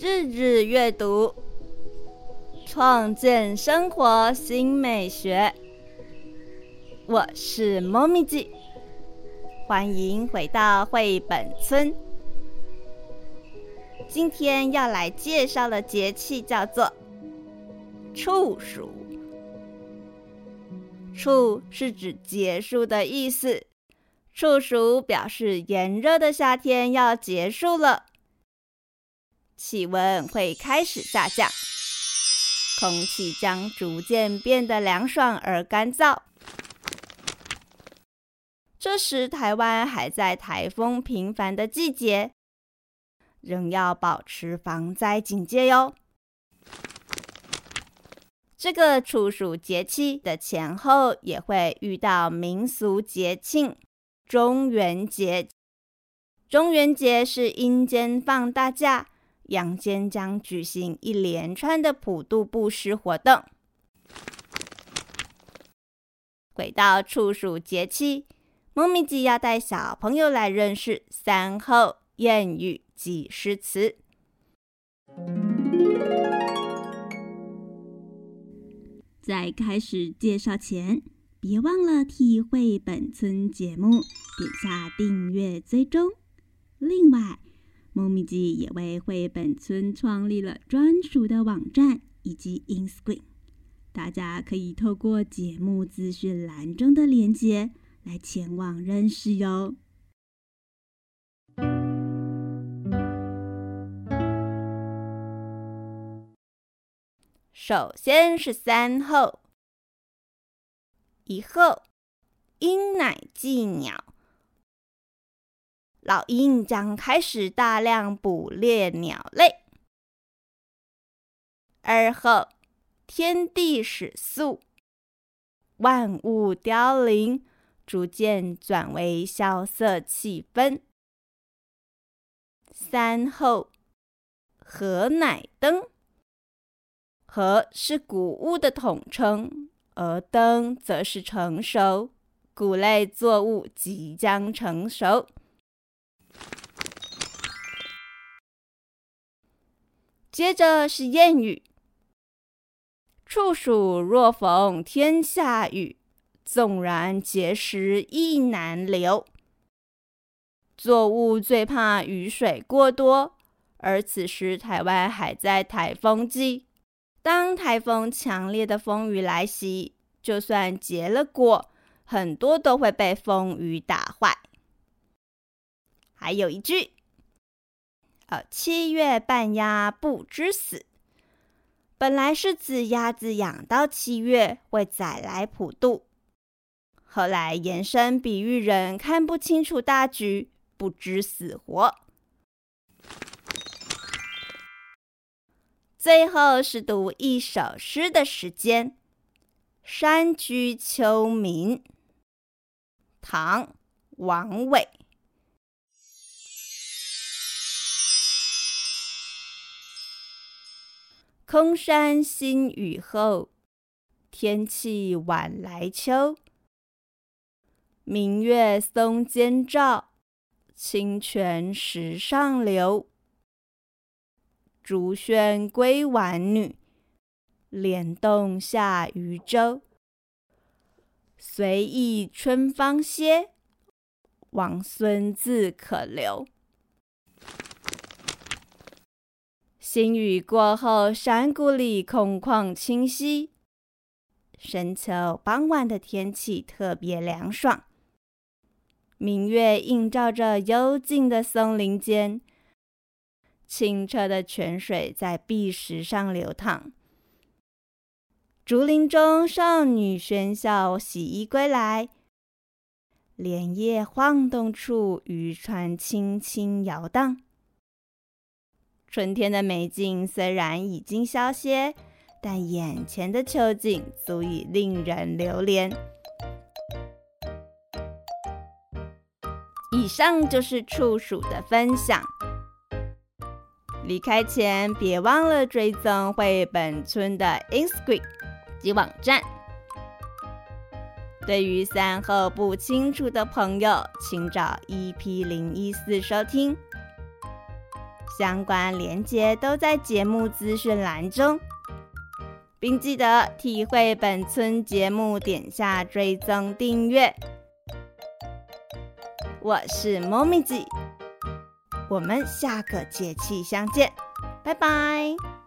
日日阅读，创建生活新美学。我是猫咪记，欢迎回到绘本村。今天要来介绍的节气叫做处暑。处是指结束的意思，处暑表示炎热的夏天要结束了，气温会开始下降，空气将逐渐变得凉爽而干燥。这时，台湾还在台风频繁的季节，仍要保持防灾警戒哟。这个处暑节气的前后也会遇到民俗节庆中元节。中元节是阴间放大假，阳间将举行一连串的普渡布施活动。回到处暑节气，猫咪记要带小朋友来认识三候谚语及诗词。在开始介绍前，别忘了替绘本村节目点下订阅追踪。另外，猫咪记也为绘本村创立了专属的网站以及 Inscreen，大家可以透过节目资讯栏中的链接来前往认识哟。首先是三后，一后鹰乃祭鸟，老鹰将开始大量捕猎鸟类。二后天地始肃，万物凋零，逐渐转为萧瑟气氛。三后禾乃登。禾是谷物的统称，而登则是成熟，谷类作物即将成熟。接着是谚语：处暑若逢天下雨，纵然碣石亦难留。作物最怕雨水过多，而此时台湾还在台风季。当台风强烈的风雨来袭，就算结了果，很多都会被风雨打坏。还有一句，呃，七月半鸭不知死，本来是指鸭子养到七月会再来普渡，后来延伸比喻人看不清楚大局，不知死活。最后是读一首诗的时间，《山居秋暝》，唐·王维。空山新雨后，天气晚来秋。明月松间照，清泉石上流。竹喧归晚女，莲动下渔舟。随意春芳歇，王孙自可留。新雨过后，山谷里空旷清晰。深秋傍晚的天气特别凉爽，明月映照着幽静的松林间。清澈的泉水在碧石上流淌，竹林中少女喧笑，洗衣归来。莲叶晃动处，渔船轻轻摇荡。春天的美景虽然已经消歇，但眼前的秋景足以令人留恋。以上就是处暑的分享。离开前，别忘了追踪绘本村的 Instagram 及网站。对于三后不清楚的朋友，请找 EP 零一四收听。相关连接都在节目资讯栏中，并记得体会本村节目点下追踪订阅。我是猫咪姐，我们下个节气相见，拜拜。